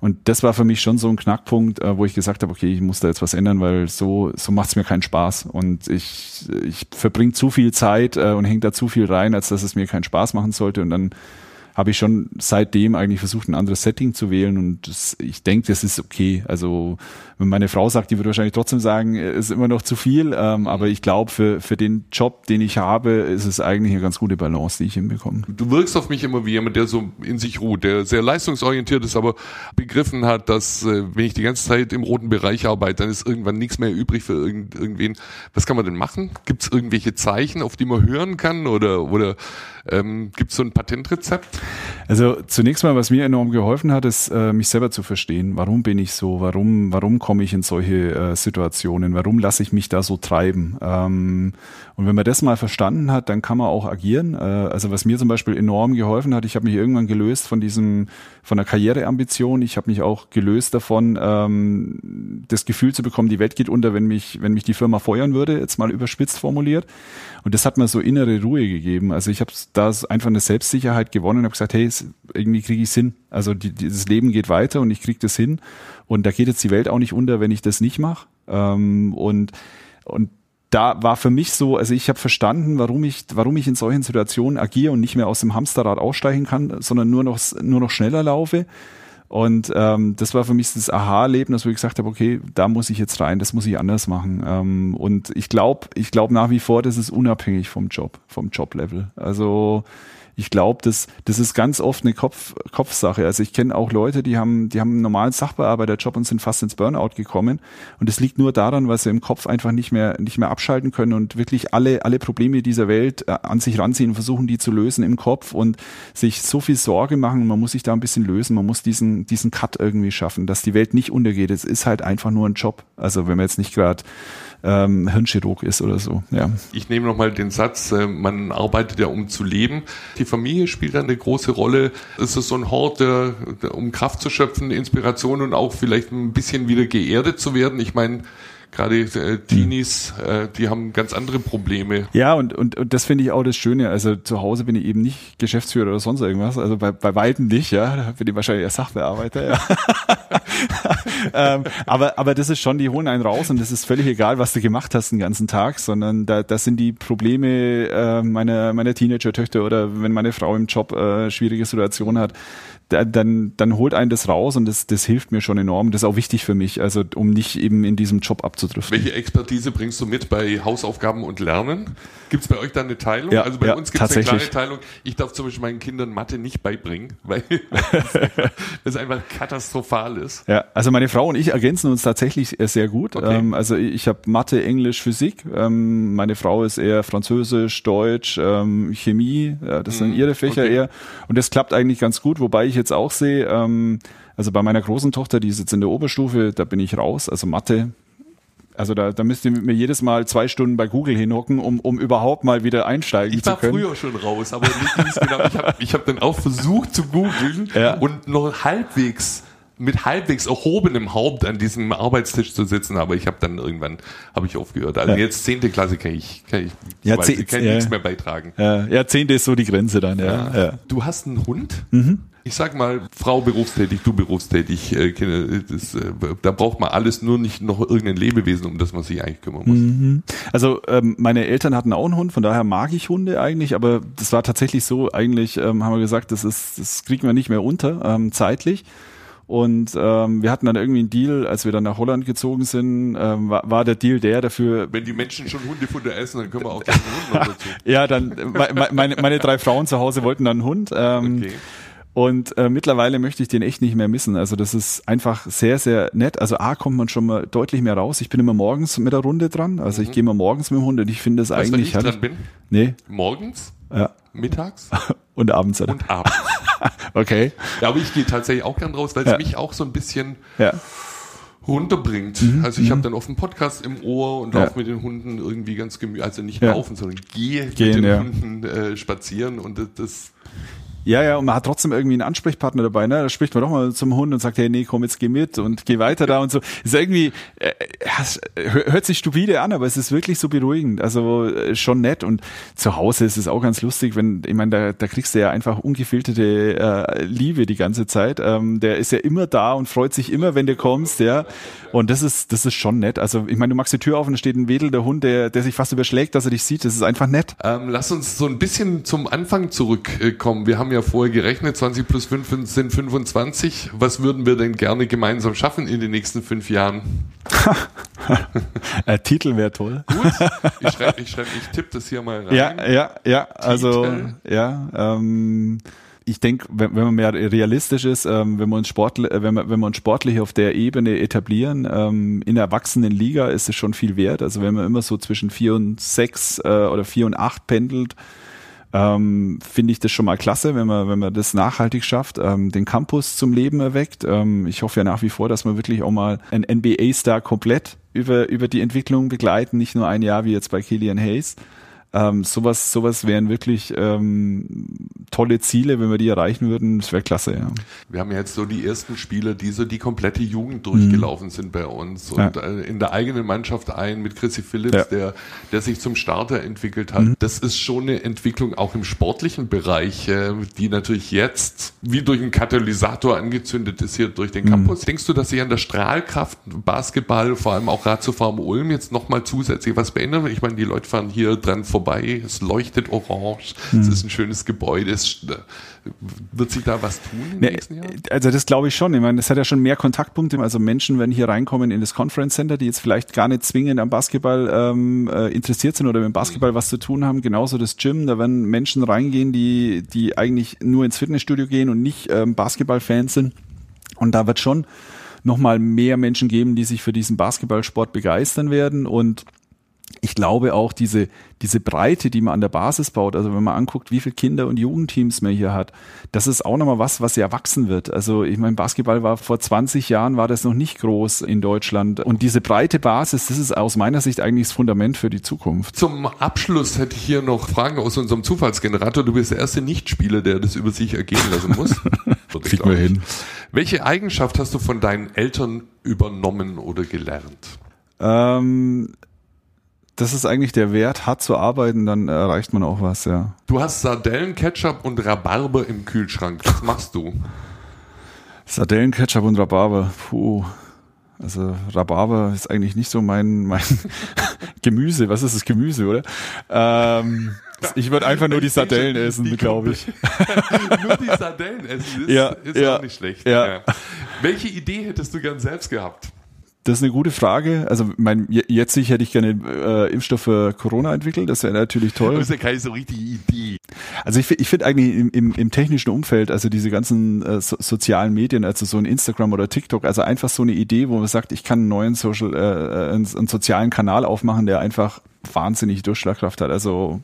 Und das war für mich schon so ein Knackpunkt, äh, wo ich gesagt habe, okay, ich muss da jetzt was ändern, weil so, so macht's mir keinen Spaß. Und ich, ich verbringe zu viel Zeit äh, und hänge da zu viel rein, als dass es mir keinen Spaß machen sollte. Und dann habe ich schon seitdem eigentlich versucht, ein anderes Setting zu wählen und das, ich denke, das ist okay. Also wenn meine Frau sagt, die würde wahrscheinlich trotzdem sagen, es ist immer noch zu viel, ähm, aber ich glaube, für, für den Job, den ich habe, ist es eigentlich eine ganz gute Balance, die ich hinbekomme.
Du wirkst auf mich immer wie jemand, der so in sich ruht, der sehr leistungsorientiert ist, aber begriffen hat, dass äh, wenn ich die ganze Zeit im roten Bereich arbeite, dann ist irgendwann nichts mehr übrig für irgend, irgendwen. Was kann man denn machen? Gibt es irgendwelche Zeichen, auf die man hören kann oder, oder ähm, gibt es so ein Patentrezept?
Also zunächst mal, was mir enorm geholfen hat, ist, äh, mich selber zu verstehen. Warum bin ich so? Warum, warum komme ich in solche äh, Situationen? Warum lasse ich mich da so treiben? Ähm, und wenn man das mal verstanden hat, dann kann man auch agieren. Äh, also was mir zum Beispiel enorm geholfen hat, ich habe mich irgendwann gelöst von diesem, von der Karriereambition. Ich habe mich auch gelöst davon, ähm, das Gefühl zu bekommen, die Welt geht unter, wenn mich, wenn mich die Firma feuern würde, jetzt mal überspitzt formuliert. Und das hat mir so innere Ruhe gegeben. Also ich habe da einfach eine Selbstsicherheit gewonnen und habe gesagt, hey, es- irgendwie kriege ich hin. Also die, dieses Leben geht weiter und ich kriege das hin. Und da geht jetzt die Welt auch nicht unter, wenn ich das nicht mache. Ähm, und und da war für mich so, also ich habe verstanden, warum ich, warum ich in solchen Situationen agiere und nicht mehr aus dem Hamsterrad aussteigen kann, sondern nur noch, nur noch schneller laufe. Und ähm, das war für mich das Aha-Erlebnis, wo ich gesagt habe, okay, da muss ich jetzt rein, das muss ich anders machen. Ähm, und ich glaube, ich glaube nach wie vor, das ist unabhängig vom Job, vom Joblevel. Also ich glaube, das, das ist ganz oft eine Kopf, Kopfsache. Also ich kenne auch Leute, die haben, die haben einen normalen Sachbearbeiterjob und sind fast ins Burnout gekommen. Und es liegt nur daran, weil sie im Kopf einfach nicht mehr, nicht mehr abschalten können und wirklich alle, alle Probleme dieser Welt äh, an sich ranziehen und versuchen, die zu lösen im Kopf und sich so viel Sorge machen. Man muss sich da ein bisschen lösen. Man muss diesen, diesen Cut irgendwie schaffen, dass die Welt nicht untergeht. Es ist halt einfach nur ein Job. Also wenn man jetzt nicht gerade ähm, Hirnchirurg ist oder so. Ja.
Ich nehme nochmal den Satz, äh, man arbeitet ja um zu leben. Die Familie spielt da eine große Rolle. Es ist so ein Hort, der, der, um Kraft zu schöpfen, Inspiration und auch vielleicht ein bisschen wieder geerdet zu werden. Ich meine, gerade äh, Teenies, äh, die haben ganz andere Probleme.
Ja, und, und, und das finde ich auch das Schöne. Also zu Hause bin ich eben nicht Geschäftsführer oder sonst irgendwas. Also bei, bei Weitem nicht, ja. Da bin ich wahrscheinlich eher Sachbearbeiter, ja. ähm, aber, aber das ist schon, die holen einen raus und es ist völlig egal, was du gemacht hast den ganzen Tag, sondern da, das sind die Probleme äh, meiner, meiner Teenager-Töchter oder wenn meine Frau im Job äh, schwierige Situation hat, dann, dann holt einen das raus und das, das hilft mir schon enorm. Das ist auch wichtig für mich, also um nicht eben in diesem Job abzudriften.
Welche Expertise bringst du mit bei Hausaufgaben und Lernen? Gibt es bei euch da eine Teilung?
Ja,
also bei
ja,
uns gibt es eine klare Teilung. Ich darf zum Beispiel meinen Kindern Mathe nicht beibringen, weil das einfach katastrophal ist.
Ja, also meine Frau und ich ergänzen uns tatsächlich sehr gut. Okay. Ähm, also ich habe Mathe, Englisch, Physik. Ähm, meine Frau ist eher Französisch, Deutsch, ähm, Chemie. Das sind mhm, ihre Fächer okay. eher. Und das klappt eigentlich ganz gut, wobei ich jetzt auch sehe, ähm, also bei meiner großen Tochter, die ist jetzt in der Oberstufe, da bin ich raus, also Mathe. Also da, da müsst ihr mir jedes Mal zwei Stunden bei Google hinhocken, um, um überhaupt mal wieder einsteigen
ich
zu können.
Ich war früher schon raus, aber genau. Ich habe ich hab dann auch versucht zu googeln ja. und noch halbwegs mit halbwegs erhobenem Haupt an diesem Arbeitstisch zu sitzen, aber ich habe dann irgendwann habe ich aufgehört. Also ja. jetzt zehnte Klasse kann ich kann ich,
ja, weiß, ich
kann
ja.
nichts mehr beitragen.
Ja, zehnte ist so die Grenze dann. Ja. ja.
Du hast einen Hund. Mhm. Ich sag mal, Frau berufstätig, du berufstätig, äh, das, äh, da braucht man alles, nur nicht noch irgendein Lebewesen, um das man sich eigentlich kümmern muss. Mhm.
Also ähm, meine Eltern hatten auch einen Hund, von daher mag ich Hunde eigentlich, aber das war tatsächlich so, eigentlich ähm, haben wir gesagt, das ist, das kriegen wir nicht mehr unter, ähm, zeitlich. Und ähm, wir hatten dann irgendwie einen Deal, als wir dann nach Holland gezogen sind, ähm, war, war der Deal der dafür.
Wenn die Menschen schon Hundefutter essen, dann können wir auch den Hund noch dazu.
ja, dann meine, meine drei Frauen zu Hause wollten dann einen Hund. Ähm, okay. Und äh, mittlerweile möchte ich den echt nicht mehr missen. Also das ist einfach sehr, sehr nett. Also A kommt man schon mal deutlich mehr raus. Ich bin immer morgens mit der Runde dran. Also mhm. ich gehe immer morgens mit dem Hund und ich finde es eigentlich.
Wenn ich dran bin?
Nee.
Morgens?
Ja.
Mittags?
und abends.
Oder? Und abends.
okay.
Ja, aber ich gehe tatsächlich auch gern raus, weil es mich auch so ein bisschen
ja.
runterbringt. Mhm. Also ich habe mhm. dann oft einen Podcast im Ohr und laufe mit den Hunden irgendwie ganz gemütlich, also nicht laufen, sondern gehe Gehen, mit den Hunden äh, spazieren und das, das
ja, ja, und man hat trotzdem irgendwie einen Ansprechpartner dabei, ne? Da spricht man doch mal zum Hund und sagt, hey, nee, komm, jetzt geh mit und geh weiter da und so. Ist irgendwie, äh, hört sich stupide an, aber es ist wirklich so beruhigend. Also äh, schon nett. Und zu Hause ist es auch ganz lustig, wenn, ich meine, da, da kriegst du ja einfach ungefilterte äh, Liebe die ganze Zeit. Ähm, der ist ja immer da und freut sich immer, wenn du kommst, ja. Und das ist, das ist schon nett. Also ich meine, du machst die Tür auf und da steht ein wedelnder Hund, der, der sich fast überschlägt, dass er dich sieht. Das ist einfach nett.
Ähm, lass uns so ein bisschen zum Anfang zurückkommen. Wir haben ja vorher gerechnet, 20 plus 5 sind 25. Was würden wir denn gerne gemeinsam schaffen in den nächsten fünf Jahren?
äh, Titel wäre toll.
Gut, ich schreibe, ich, schreib, ich tippe das hier mal rein.
Ja, ja, ja. Also, ja. Ähm, ich denke, wenn, wenn man mehr realistisch ist, ähm, wenn wir uns sportlich, äh, wenn wir, wenn wir uns sportlich auf der Ebene etablieren, ähm, in der Erwachsenenliga ist es schon viel wert. Also wenn man immer so zwischen vier und sechs äh, oder vier und acht pendelt, ähm, finde ich das schon mal klasse, wenn man, wenn man das nachhaltig schafft, ähm, den Campus zum Leben erweckt. Ähm, ich hoffe ja nach wie vor, dass wir wirklich auch mal einen NBA-Star komplett über, über die Entwicklung begleiten, nicht nur ein Jahr wie jetzt bei Killian Hayes. Ähm, sowas, sowas wären wirklich ähm, tolle Ziele, wenn wir die erreichen würden. Das wäre klasse, ja.
Wir haben jetzt so die ersten Spieler, die so die komplette Jugend durchgelaufen mhm. sind bei uns und ja. Äh, in der eigenen Mannschaft ein mit Chrissy Phillips, ja. der, der sich zum Starter entwickelt hat. Mhm. Das ist schon eine Entwicklung auch im sportlichen Bereich, äh, die natürlich jetzt wie durch einen Katalysator angezündet ist hier durch den mhm. Campus. Mhm. Denkst du, dass sich an der Strahlkraft Basketball, vor allem auch Radzufahren Ulm jetzt nochmal zusätzlich was verändert? Ich meine, die Leute fahren hier dran vorbei, es leuchtet orange, mhm. es ist ein schönes Gebäude, es, wird sich da was tun im
nee, nächsten Jahr? Also das glaube ich schon. Ich meine, es hat ja schon mehr Kontaktpunkte. Also Menschen, wenn hier reinkommen in das Conference Center, die jetzt vielleicht gar nicht zwingend am Basketball ähm, äh, interessiert sind oder mit dem Basketball mhm. was zu tun haben. Genauso das Gym, da werden Menschen reingehen, die, die eigentlich nur ins Fitnessstudio gehen und nicht ähm, Basketballfans sind. Und da wird schon nochmal mehr Menschen geben, die sich für diesen Basketballsport begeistern werden und ich glaube auch diese, diese Breite, die man an der Basis baut, also wenn man anguckt, wie viele Kinder- und Jugendteams man hier hat, das ist auch nochmal was, was ja wachsen wird. Also ich meine, Basketball war vor 20 Jahren, war das noch nicht groß in Deutschland. Und diese breite Basis, das ist aus meiner Sicht eigentlich das Fundament für die Zukunft.
Zum Abschluss hätte ich hier noch Fragen aus unserem Zufallsgenerator. Du bist der erste Nichtspieler, der das über sich ergehen lassen muss.
Kriegen wir hin.
Welche Eigenschaft hast du von deinen Eltern übernommen oder gelernt?
Ähm, das ist eigentlich der Wert, hart zu arbeiten, dann erreicht man auch was, ja.
Du hast Sardellenketchup und Rhabarber im Kühlschrank. Was machst du?
Sardellenketchup und Rhabarber, puh. Also Rhabarber ist eigentlich nicht so mein, mein Gemüse. Was ist das Gemüse, oder? Ähm, ich würde einfach nur die Sardellen essen, glaube ich.
nur die Sardellen essen ist, ja, ist ja, auch nicht schlecht. Ja. Welche Idee hättest du gern selbst gehabt?
Das ist eine gute Frage. Also mein, jetzt hätte ich gerne äh, Impfstoff für Corona entwickelt. Das wäre natürlich toll.
Das ist ja keine so richtige Idee.
Also ich, ich finde eigentlich im, im, im technischen Umfeld, also diese ganzen äh, so, sozialen Medien, also so ein Instagram oder TikTok, also einfach so eine Idee, wo man sagt, ich kann einen neuen Social, äh, einen, einen sozialen Kanal aufmachen, der einfach wahnsinnig Durchschlagkraft hat. Also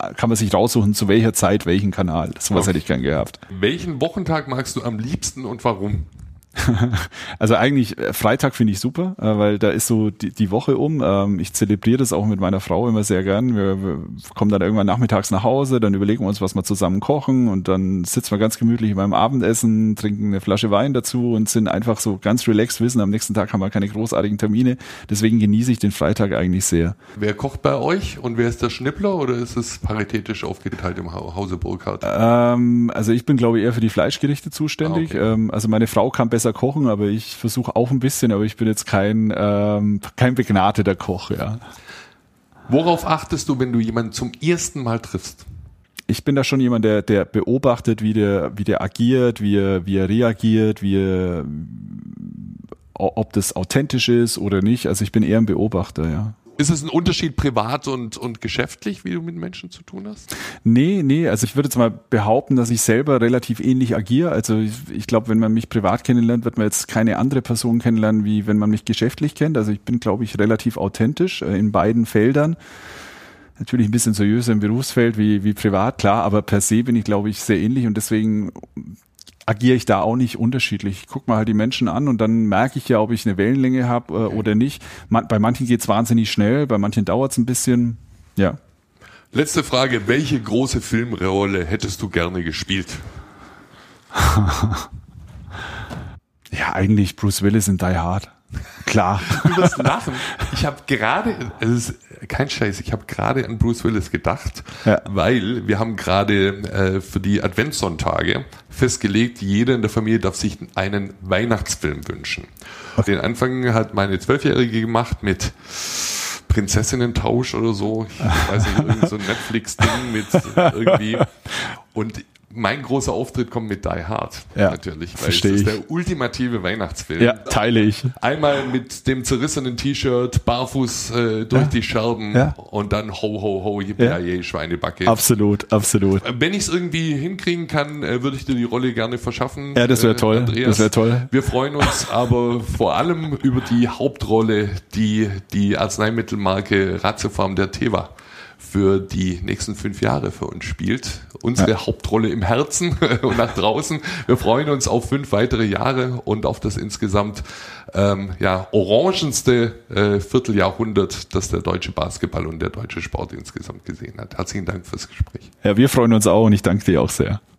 äh, kann man sich raussuchen, zu welcher Zeit welchen Kanal. Was okay. hätte ich gern gehabt.
Welchen Wochentag magst du am liebsten und warum?
also eigentlich äh, Freitag finde ich super, äh, weil da ist so die, die Woche um. Ähm, ich zelebriere das auch mit meiner Frau immer sehr gern. Wir, wir kommen dann irgendwann nachmittags nach Hause, dann überlegen wir uns, was wir zusammen kochen und dann sitzen wir ganz gemütlich beim Abendessen, trinken eine Flasche Wein dazu und sind einfach so ganz relaxed, wissen, am nächsten Tag haben wir keine großartigen Termine. Deswegen genieße ich den Freitag eigentlich sehr.
Wer kocht bei euch und wer ist der Schnippler oder ist es paritätisch aufgeteilt im Hause Burkhardt?
Ähm, also ich bin glaube ich eher für die Fleischgerichte zuständig. Ah, okay. ähm, also meine Frau kann besser besser kochen, aber ich versuche auch ein bisschen, aber ich bin jetzt kein, ähm, kein begnadeter Koch, ja.
Worauf achtest du, wenn du jemanden zum ersten Mal triffst?
Ich bin da schon jemand, der, der beobachtet, wie der, wie der agiert, wie er, wie er reagiert, wie er, ob das authentisch ist oder nicht. Also ich bin eher ein Beobachter, ja.
Ist es ein Unterschied privat und, und geschäftlich, wie du mit Menschen zu tun hast?
Nee, nee, also ich würde jetzt mal behaupten, dass ich selber relativ ähnlich agiere. Also ich, ich glaube, wenn man mich privat kennenlernt, wird man jetzt keine andere Person kennenlernen, wie wenn man mich geschäftlich kennt. Also ich bin, glaube ich, relativ authentisch äh, in beiden Feldern. Natürlich ein bisschen seriöser im Berufsfeld wie, wie privat, klar, aber per se bin ich, glaube ich, sehr ähnlich und deswegen agiere ich da auch nicht unterschiedlich. Ich gucke mal halt die Menschen an und dann merke ich ja, ob ich eine Wellenlänge habe äh, okay. oder nicht. Man, bei manchen geht es wahnsinnig schnell, bei manchen dauert es ein bisschen. Ja.
Letzte Frage, welche große Filmrolle hättest du gerne gespielt?
ja, eigentlich Bruce Willis in Die Hard. Klar.
Du wirst lachen. Ich habe gerade, es ist kein Scheiß, ich habe gerade an Bruce Willis gedacht, ja. weil wir haben gerade äh, für die Adventssonntage festgelegt, jeder in der Familie darf sich einen Weihnachtsfilm wünschen. Okay. Den Anfang hat meine Zwölfjährige gemacht mit Prinzessinnen-Tausch oder so. Ich weiß nicht, irgend so ein Netflix-Ding mit irgendwie. Und mein großer Auftritt kommt mit Die Hard
ja,
natürlich, weil es ist der ultimative Weihnachtsfilm.
Ja, teile ich.
Einmal mit dem zerrissenen T-Shirt, barfuß äh, durch ja. die Scherben ja. und dann ho ho ho yippie ja. Schweinebacke.
Absolut, absolut.
Äh, wenn ich es irgendwie hinkriegen kann, äh, würde ich dir die Rolle gerne verschaffen.
Ja, das wäre äh, toll. Andreas. Das wäre toll.
Wir freuen uns aber vor allem über die Hauptrolle, die die Arzneimittelmarke Ratiofarm der Teva für die nächsten fünf Jahre für uns spielt. Unsere ja. Hauptrolle im Herzen und nach draußen. Wir freuen uns auf fünf weitere Jahre und auf das insgesamt ähm, ja, orangenste äh, Vierteljahrhundert, das der deutsche Basketball und der deutsche Sport insgesamt gesehen hat. Herzlichen Dank fürs Gespräch.
Ja, wir freuen uns auch und ich danke dir auch sehr.